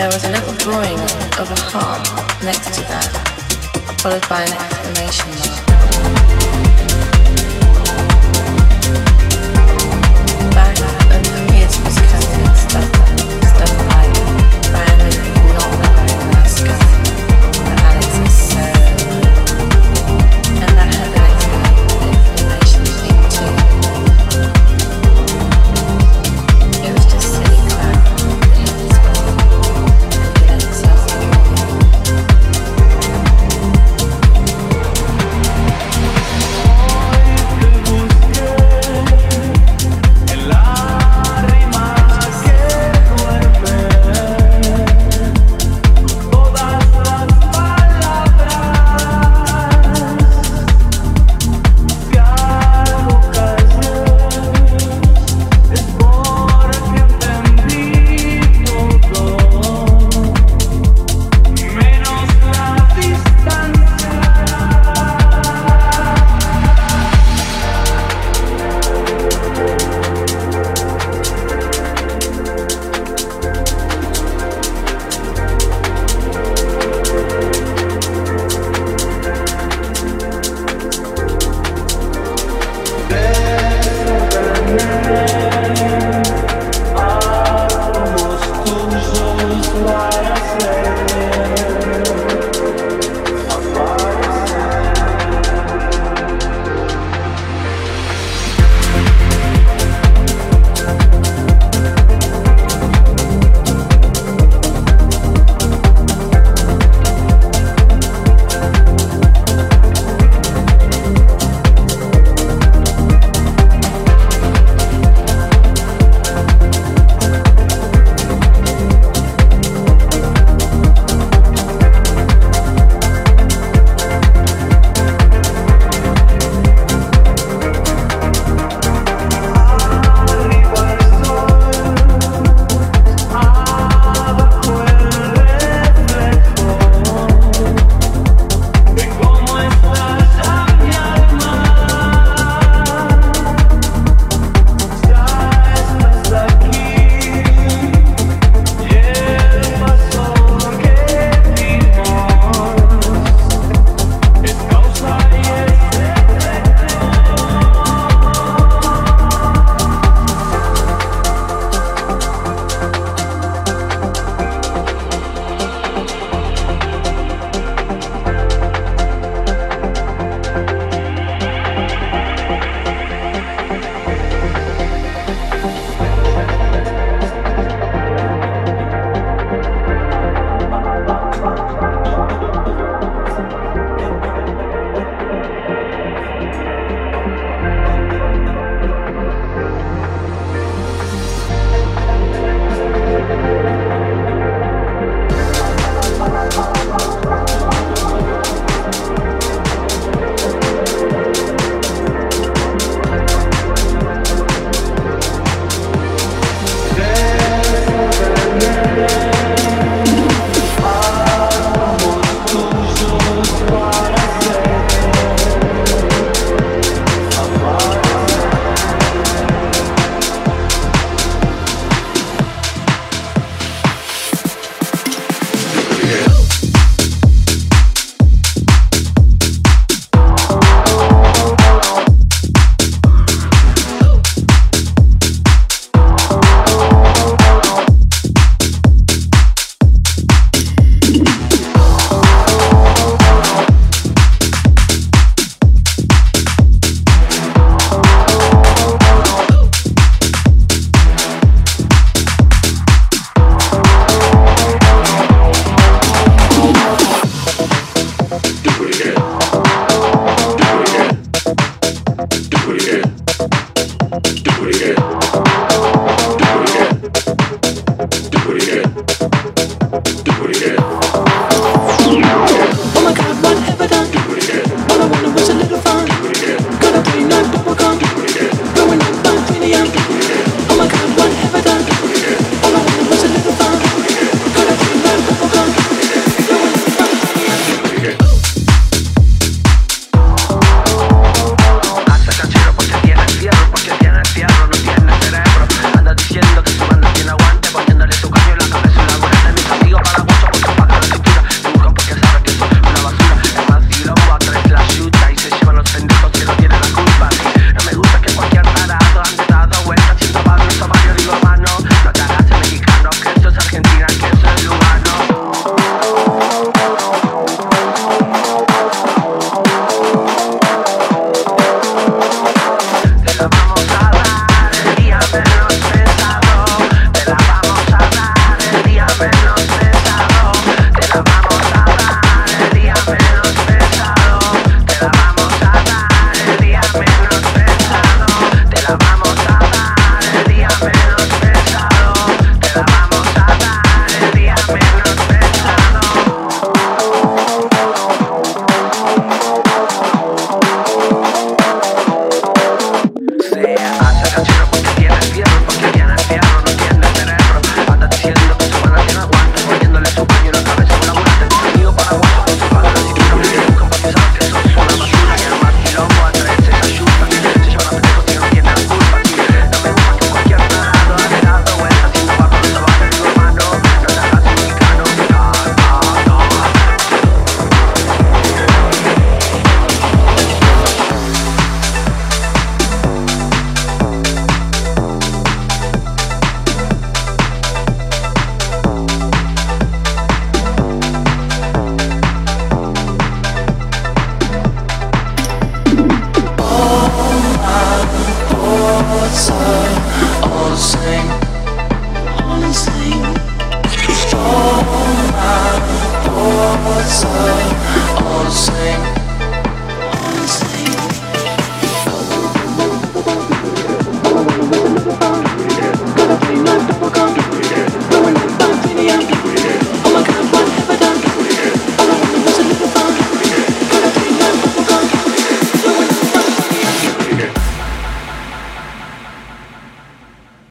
There was a little drawing of a heart next to that, followed by an exclamation mark.